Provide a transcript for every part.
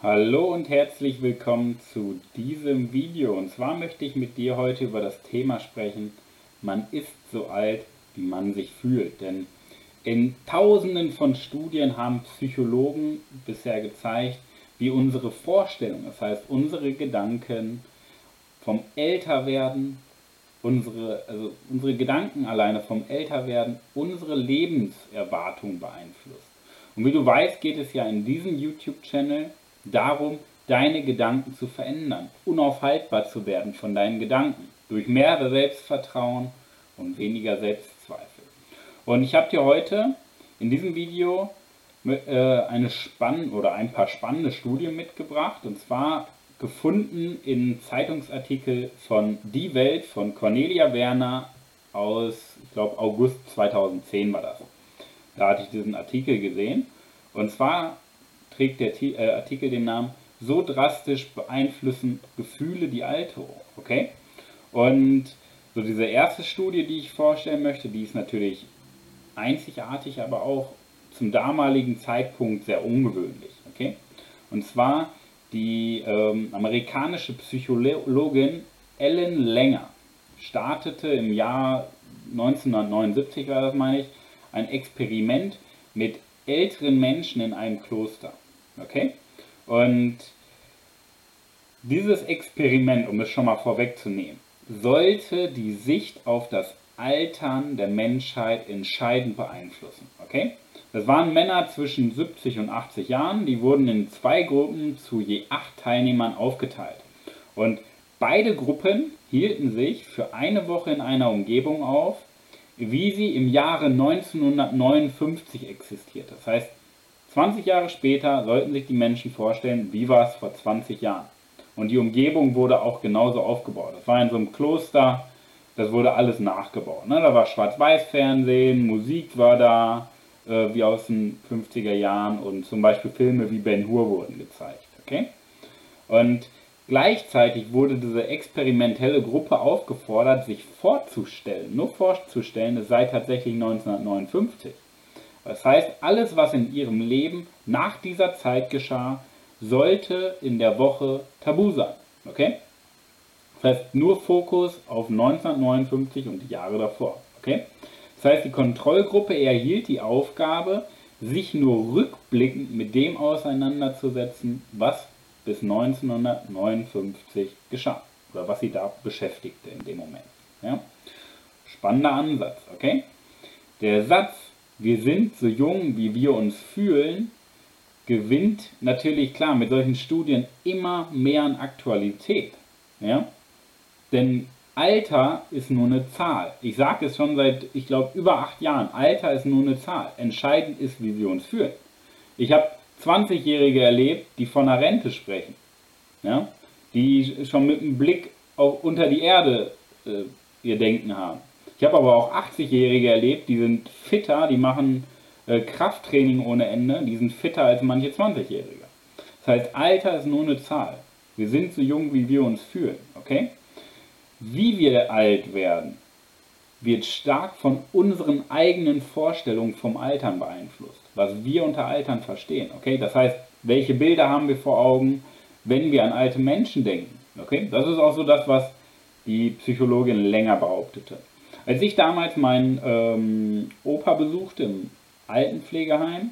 Hallo und herzlich willkommen zu diesem Video. Und zwar möchte ich mit dir heute über das Thema sprechen, man ist so alt, wie man sich fühlt. Denn in tausenden von Studien haben Psychologen bisher gezeigt, wie unsere Vorstellungen, das heißt unsere Gedanken vom Älterwerden, unsere, also unsere Gedanken alleine vom Älterwerden, unsere Lebenserwartung beeinflusst. Und wie du weißt, geht es ja in diesem YouTube-Channel darum, deine Gedanken zu verändern, unaufhaltbar zu werden von deinen Gedanken, durch mehr Selbstvertrauen und weniger Selbstzweifel. Und ich habe dir heute in diesem Video äh, eine spannende oder ein paar spannende Studien mitgebracht, und zwar gefunden in Zeitungsartikel von Die Welt von Cornelia Werner aus, ich glaube, August 2010 war das. Da hatte ich diesen Artikel gesehen. Und zwar trägt der äh, Artikel den Namen So drastisch beeinflussen Gefühle die Alterung. Okay? Und so diese erste Studie, die ich vorstellen möchte, die ist natürlich einzigartig, aber auch zum damaligen Zeitpunkt sehr ungewöhnlich. Okay? Und zwar die ähm, amerikanische Psychologin Ellen Langer startete im Jahr 1979, war das meine ich, ein Experiment mit älteren Menschen in einem Kloster. Okay? Und dieses Experiment, um es schon mal vorwegzunehmen, sollte die Sicht auf das Altern der Menschheit entscheidend beeinflussen. Okay? Das waren Männer zwischen 70 und 80 Jahren, die wurden in zwei Gruppen zu je acht Teilnehmern aufgeteilt. Und beide Gruppen hielten sich für eine Woche in einer Umgebung auf, wie sie im Jahre 1959 existiert. Das heißt, 20 Jahre später sollten sich die Menschen vorstellen, wie war es vor 20 Jahren. Und die Umgebung wurde auch genauso aufgebaut. Das war in so einem Kloster, das wurde alles nachgebaut. Ne? Da war Schwarz-Weiß-Fernsehen, Musik war da, äh, wie aus den 50er Jahren und zum Beispiel Filme wie Ben Hur wurden gezeigt. Okay? Und gleichzeitig wurde diese experimentelle Gruppe aufgefordert, sich vorzustellen, nur vorzustellen, es sei tatsächlich 1959. Das heißt, alles, was in ihrem Leben nach dieser Zeit geschah, sollte in der Woche tabu sein. Okay? Das heißt, nur Fokus auf 1959 und die Jahre davor. Okay? Das heißt, die Kontrollgruppe erhielt die Aufgabe, sich nur rückblickend mit dem auseinanderzusetzen, was bis 1959 geschah oder was sie da beschäftigte in dem Moment. Ja? Spannender Ansatz, okay? Der Satz, wir sind so jung, wie wir uns fühlen, gewinnt natürlich klar mit solchen Studien immer mehr an Aktualität. Ja? Denn Alter ist nur eine Zahl. Ich sage es schon seit, ich glaube, über acht Jahren. Alter ist nur eine Zahl. Entscheidend ist, wie wir uns fühlen. Ich habe 20-Jährige erlebt, die von einer Rente sprechen. Ja? Die schon mit einem Blick auf, unter die Erde äh, ihr Denken haben. Ich habe aber auch 80-Jährige erlebt, die sind fitter, die machen äh, Krafttraining ohne Ende, die sind fitter als manche 20-Jährige. Das heißt, Alter ist nur eine Zahl. Wir sind so jung, wie wir uns fühlen. Okay? Wie wir alt werden, wird stark von unseren eigenen Vorstellungen vom Altern beeinflusst. Was wir unter Altern verstehen. Okay? Das heißt, welche Bilder haben wir vor Augen, wenn wir an alte Menschen denken. Okay? Das ist auch so das, was die Psychologin länger behauptete. Als ich damals meinen ähm, Opa besuchte im Altenpflegeheim,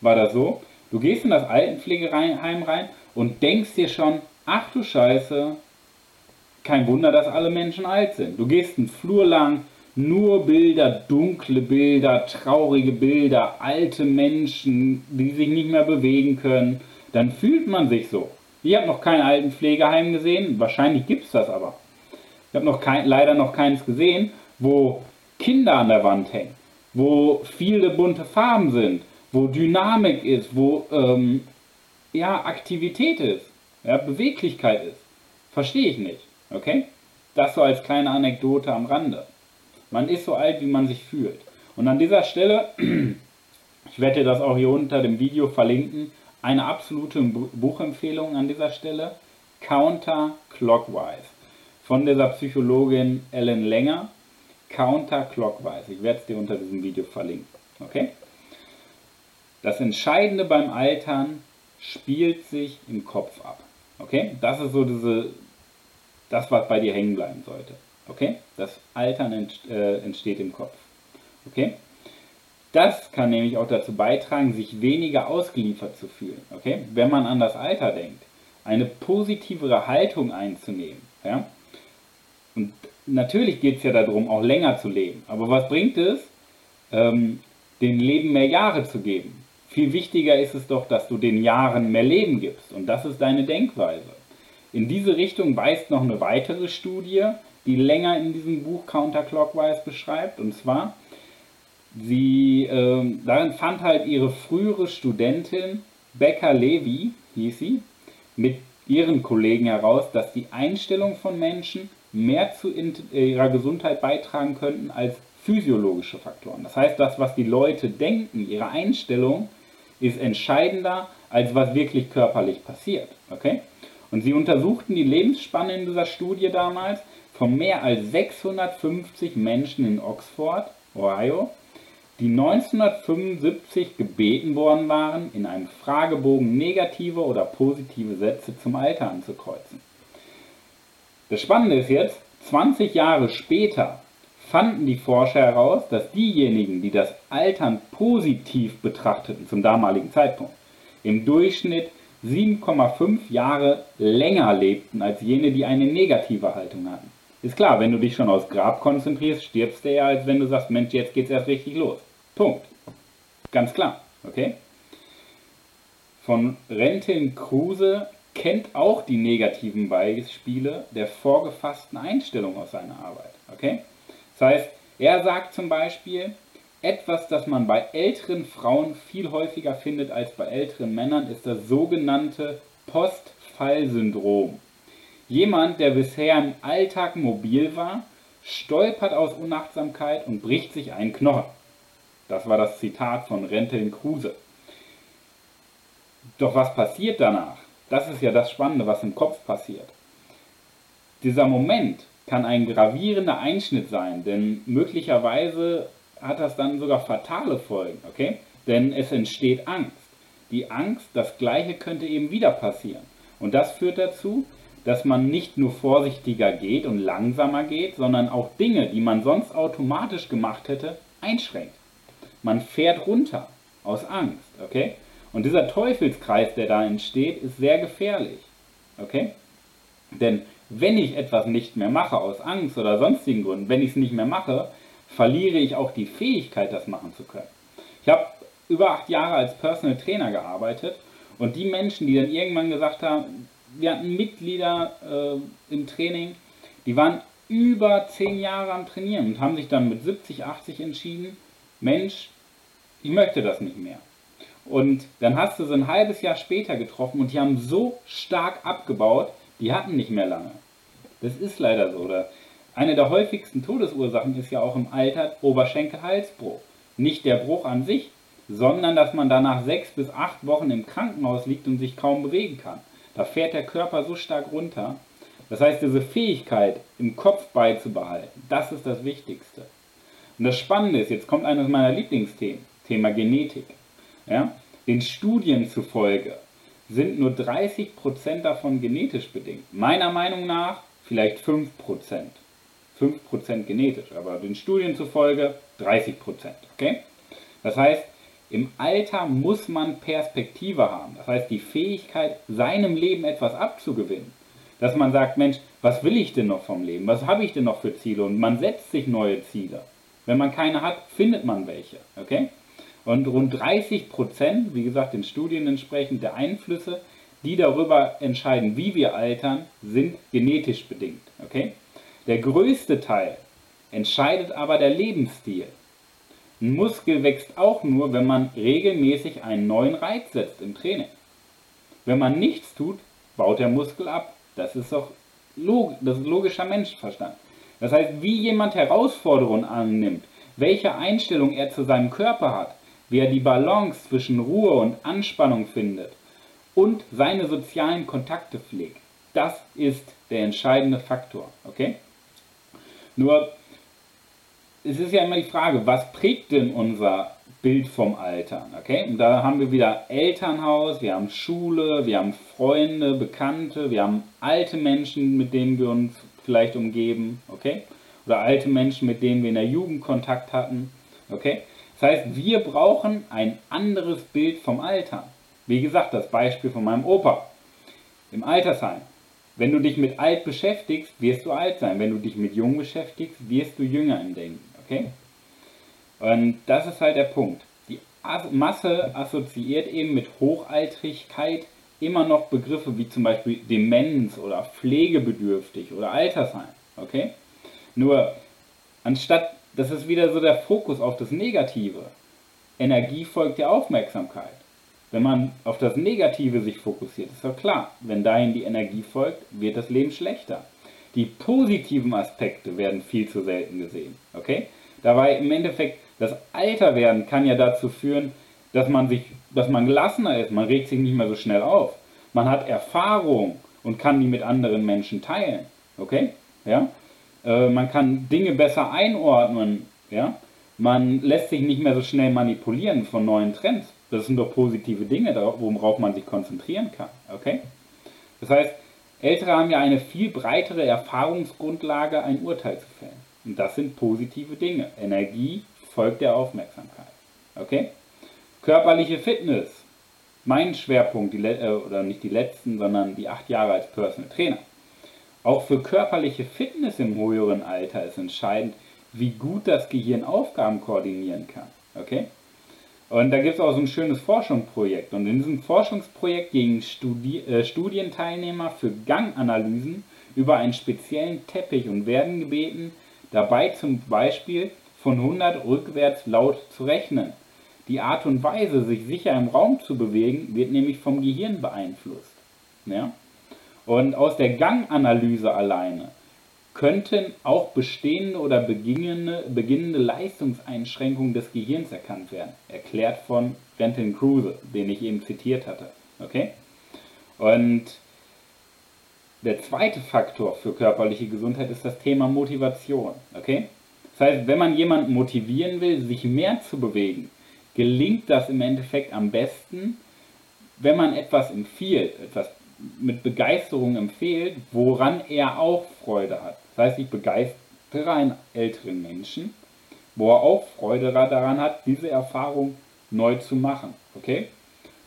war das so, du gehst in das Altenpflegeheim rein und denkst dir schon, ach du Scheiße, kein Wunder, dass alle Menschen alt sind. Du gehst einen Flur lang, nur Bilder, dunkle Bilder, traurige Bilder, alte Menschen, die sich nicht mehr bewegen können. Dann fühlt man sich so. Ich habe noch kein Altenpflegeheim gesehen, wahrscheinlich gibt es das aber. Ich habe noch kein, leider noch keins gesehen, wo Kinder an der Wand hängen, wo viele bunte Farben sind, wo Dynamik ist, wo ähm, ja, Aktivität ist, ja, Beweglichkeit ist. Verstehe ich nicht. Okay? Das so als kleine Anekdote am Rande. Man ist so alt, wie man sich fühlt. Und an dieser Stelle, ich werde dir das auch hier unter dem Video verlinken, eine absolute Buchempfehlung an dieser Stelle, Counterclockwise von dieser Psychologin Ellen Länger counterclockwise. Ich werde es dir unter diesem Video verlinken. Okay? Das Entscheidende beim Altern spielt sich im Kopf ab. Okay? Das ist so diese, das, was bei dir hängen bleiben sollte. Okay? Das Altern äh, entsteht im Kopf. Okay? Das kann nämlich auch dazu beitragen, sich weniger ausgeliefert zu fühlen. Okay? Wenn man an das Alter denkt, eine positivere Haltung einzunehmen. Ja? Und natürlich geht es ja darum, auch länger zu leben. Aber was bringt es, ähm, dem Leben mehr Jahre zu geben? Viel wichtiger ist es doch, dass du den Jahren mehr Leben gibst. Und das ist deine Denkweise. In diese Richtung weist noch eine weitere Studie, die länger in diesem Buch Counterclockwise beschreibt. Und zwar, sie, äh, darin fand halt ihre frühere Studentin Becca Levy, hieß sie, mit ihren Kollegen heraus, dass die Einstellung von Menschen mehr zu ihrer Gesundheit beitragen könnten als physiologische Faktoren. Das heißt, das, was die Leute denken, ihre Einstellung, ist entscheidender, als was wirklich körperlich passiert. Okay? Und sie untersuchten die Lebensspanne in dieser Studie damals von mehr als 650 Menschen in Oxford, Ohio, die 1975 gebeten worden waren, in einem Fragebogen negative oder positive Sätze zum Alter anzukreuzen. Das Spannende ist jetzt, 20 Jahre später fanden die Forscher heraus, dass diejenigen, die das Altern positiv betrachteten zum damaligen Zeitpunkt, im Durchschnitt 7,5 Jahre länger lebten als jene, die eine negative Haltung hatten. Ist klar, wenn du dich schon aufs Grab konzentrierst, stirbst du eher, als wenn du sagst, Mensch, jetzt geht's erst richtig los. Punkt. Ganz klar, okay? Von Rentin Kruse kennt auch die negativen Beispiele der vorgefassten Einstellung aus seiner Arbeit, okay? Das heißt, er sagt zum Beispiel, etwas, das man bei älteren Frauen viel häufiger findet als bei älteren Männern, ist das sogenannte Postfallsyndrom. Jemand, der bisher im Alltag mobil war, stolpert aus Unachtsamkeit und bricht sich einen Knochen. Das war das Zitat von Renteln Kruse. Doch was passiert danach? Das ist ja das Spannende, was im Kopf passiert. Dieser Moment, kann ein gravierender Einschnitt sein, denn möglicherweise hat das dann sogar fatale Folgen, okay? Denn es entsteht Angst. Die Angst, das Gleiche könnte eben wieder passieren. Und das führt dazu, dass man nicht nur vorsichtiger geht und langsamer geht, sondern auch Dinge, die man sonst automatisch gemacht hätte, einschränkt. Man fährt runter aus Angst, okay? Und dieser Teufelskreis, der da entsteht, ist sehr gefährlich, okay? Denn wenn ich etwas nicht mehr mache aus Angst oder sonstigen Gründen, wenn ich es nicht mehr mache, verliere ich auch die Fähigkeit, das machen zu können. Ich habe über acht Jahre als Personal Trainer gearbeitet und die Menschen, die dann irgendwann gesagt haben, wir hatten Mitglieder äh, im Training, die waren über zehn Jahre am Trainieren und haben sich dann mit 70, 80 entschieden, Mensch, ich möchte das nicht mehr. Und dann hast du sie ein halbes Jahr später getroffen und die haben so stark abgebaut, die hatten nicht mehr lange. Das ist leider so. Oder eine der häufigsten Todesursachen ist ja auch im Alter Oberschenkel-Halsbruch. Nicht der Bruch an sich, sondern dass man danach sechs bis acht Wochen im Krankenhaus liegt und sich kaum bewegen kann. Da fährt der Körper so stark runter. Das heißt, diese Fähigkeit im Kopf beizubehalten, das ist das Wichtigste. Und das Spannende ist, jetzt kommt eines meiner Lieblingsthemen, Thema Genetik. Ja? Den Studien zufolge sind nur 30% davon genetisch bedingt. Meiner Meinung nach vielleicht 5%. 5% genetisch, aber den Studien zufolge 30%. Okay? Das heißt, im Alter muss man Perspektive haben. Das heißt, die Fähigkeit, seinem Leben etwas abzugewinnen. Dass man sagt, Mensch, was will ich denn noch vom Leben? Was habe ich denn noch für Ziele? Und man setzt sich neue Ziele. Wenn man keine hat, findet man welche. Okay? Und rund 30 Prozent, wie gesagt, den Studien entsprechend der Einflüsse, die darüber entscheiden, wie wir altern, sind genetisch bedingt. Okay? Der größte Teil entscheidet aber der Lebensstil. Ein Muskel wächst auch nur, wenn man regelmäßig einen neuen Reiz setzt im Training. Wenn man nichts tut, baut der Muskel ab. Das ist doch log das ist logischer Menschenverstand. Das heißt, wie jemand Herausforderungen annimmt, welche Einstellung er zu seinem Körper hat, wie er die Balance zwischen Ruhe und Anspannung findet und seine sozialen Kontakte pflegt. Das ist der entscheidende Faktor. Okay? Nur, es ist ja immer die Frage, was prägt denn unser Bild vom Altern. Okay? Und da haben wir wieder Elternhaus, wir haben Schule, wir haben Freunde, Bekannte, wir haben alte Menschen, mit denen wir uns vielleicht umgeben. Okay? Oder alte Menschen, mit denen wir in der Jugend Kontakt hatten. Okay? Das heißt, wir brauchen ein anderes Bild vom Altern. Wie gesagt, das Beispiel von meinem Opa im Altersheim. Wenn du dich mit alt beschäftigst, wirst du alt sein. Wenn du dich mit jung beschäftigst, wirst du jünger im Denken. Okay? Und das ist halt der Punkt. Die Masse assoziiert eben mit Hochaltrigkeit immer noch Begriffe wie zum Beispiel Demenz oder pflegebedürftig oder Altersheim. Okay? Nur, anstatt, das ist wieder so der Fokus auf das Negative. Energie folgt der Aufmerksamkeit. Wenn man auf das Negative sich fokussiert, ist doch klar, wenn dahin die Energie folgt, wird das Leben schlechter. Die positiven Aspekte werden viel zu selten gesehen. Okay? Dabei im Endeffekt, das Alterwerden kann ja dazu führen, dass man sich, dass man gelassener ist, man regt sich nicht mehr so schnell auf. Man hat Erfahrung und kann die mit anderen Menschen teilen. Okay? Ja? Äh, man kann Dinge besser einordnen. Ja? Man lässt sich nicht mehr so schnell manipulieren von neuen Trends. Das sind doch positive Dinge, worauf man sich konzentrieren kann. Okay? Das heißt, Ältere haben ja eine viel breitere Erfahrungsgrundlage, ein Urteil zu fällen. Und das sind positive Dinge. Energie folgt der Aufmerksamkeit. Okay? Körperliche Fitness. Mein Schwerpunkt, die, äh, oder nicht die letzten, sondern die acht Jahre als Personal Trainer. Auch für körperliche Fitness im höheren Alter ist entscheidend, wie gut das Gehirn Aufgaben koordinieren kann. Okay? Und da gibt es auch so ein schönes Forschungsprojekt. Und in diesem Forschungsprojekt gingen Studi äh, Studienteilnehmer für Ganganalysen über einen speziellen Teppich und werden gebeten, dabei zum Beispiel von 100 rückwärts laut zu rechnen. Die Art und Weise, sich sicher im Raum zu bewegen, wird nämlich vom Gehirn beeinflusst. Ja? Und aus der Ganganalyse alleine könnten auch bestehende oder beginnende, beginnende Leistungseinschränkungen des Gehirns erkannt werden. Erklärt von Renton Kruse, den ich eben zitiert hatte. Okay? Und der zweite Faktor für körperliche Gesundheit ist das Thema Motivation. Okay? Das heißt, wenn man jemanden motivieren will, sich mehr zu bewegen, gelingt das im Endeffekt am besten, wenn man etwas empfiehlt, etwas mit Begeisterung empfiehlt, woran er auch Freude hat. Das heißt, ich begeistere einen älteren Menschen, wo er auch Freude daran hat, diese Erfahrung neu zu machen. Okay?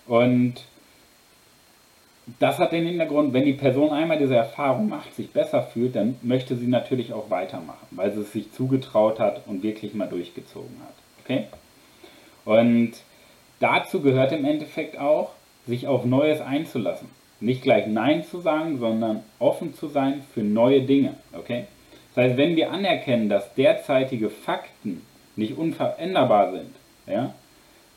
Und das hat den Hintergrund, wenn die Person einmal diese Erfahrung macht, sich besser fühlt, dann möchte sie natürlich auch weitermachen, weil sie es sich zugetraut hat und wirklich mal durchgezogen hat. Okay? Und dazu gehört im Endeffekt auch, sich auf Neues einzulassen. Nicht gleich Nein zu sagen, sondern offen zu sein für neue Dinge. Okay? Das heißt, wenn wir anerkennen, dass derzeitige Fakten nicht unveränderbar sind, ja,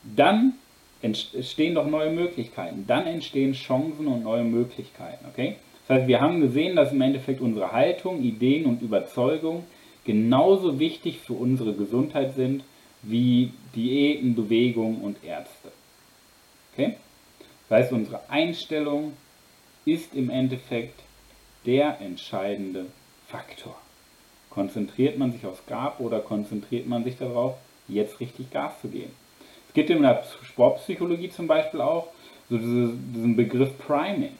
dann entstehen doch neue Möglichkeiten. Dann entstehen Chancen und neue Möglichkeiten. Okay? Das heißt, wir haben gesehen, dass im Endeffekt unsere Haltung, Ideen und Überzeugung genauso wichtig für unsere Gesundheit sind wie Diäten, Bewegung und Ärzte. Okay? Das heißt, unsere Einstellung, ist im Endeffekt der entscheidende Faktor. Konzentriert man sich aufs Gab oder konzentriert man sich darauf, jetzt richtig Gas zu geben? Es gibt in der Sportpsychologie zum Beispiel auch so diese, diesen Begriff Priming.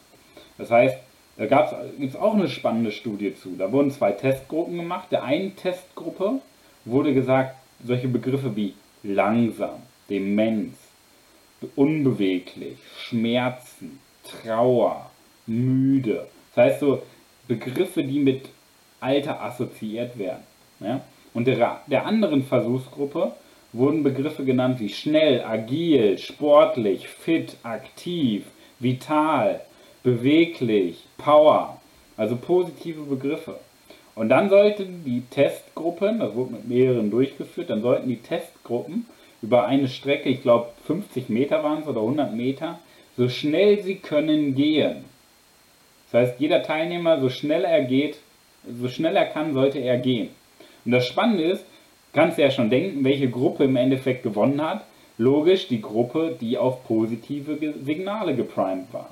Das heißt, da gibt es auch eine spannende Studie zu. Da wurden zwei Testgruppen gemacht. Der einen Testgruppe wurde gesagt, solche Begriffe wie langsam, Demenz, unbeweglich, Schmerzen, Trauer, müde. Das heißt so Begriffe, die mit Alter assoziiert werden. Ja? Und der, der anderen Versuchsgruppe wurden Begriffe genannt wie schnell, agil, sportlich, fit, aktiv, vital, beweglich, Power. Also positive Begriffe. Und dann sollten die Testgruppen, das wurde mit mehreren durchgeführt, dann sollten die Testgruppen über eine Strecke, ich glaube 50 Meter waren es oder 100 Meter, so schnell sie können gehen. Das heißt, jeder Teilnehmer, so schnell er geht, so schnell er kann, sollte er gehen. Und das Spannende ist, kannst du ja schon denken, welche Gruppe im Endeffekt gewonnen hat. Logisch die Gruppe, die auf positive Signale geprimed war.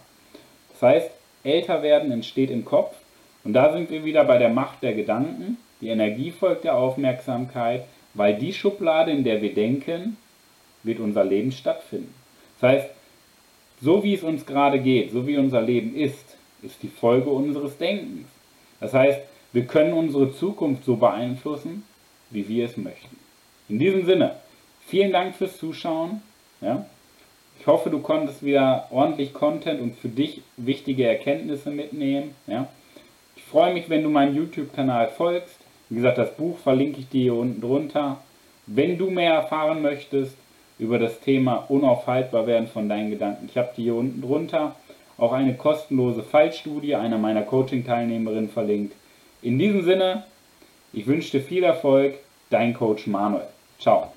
Das heißt, älter werden entsteht im Kopf. Und da sind wir wieder bei der Macht der Gedanken. Die Energie folgt der Aufmerksamkeit, weil die Schublade, in der wir denken, wird unser Leben stattfinden. Das heißt, so wie es uns gerade geht, so wie unser Leben ist, ist die Folge unseres Denkens. Das heißt, wir können unsere Zukunft so beeinflussen, wie wir es möchten. In diesem Sinne, vielen Dank fürs Zuschauen. Ja? Ich hoffe, du konntest wieder ordentlich Content und für dich wichtige Erkenntnisse mitnehmen. Ja? Ich freue mich, wenn du meinem YouTube-Kanal folgst. Wie gesagt, das Buch verlinke ich dir hier unten drunter. Wenn du mehr erfahren möchtest über das Thema unaufhaltbar werden von deinen Gedanken, ich habe dir hier unten drunter auch eine kostenlose Fallstudie einer meiner Coaching-Teilnehmerinnen verlinkt. In diesem Sinne, ich wünsche dir viel Erfolg, dein Coach Manuel. Ciao.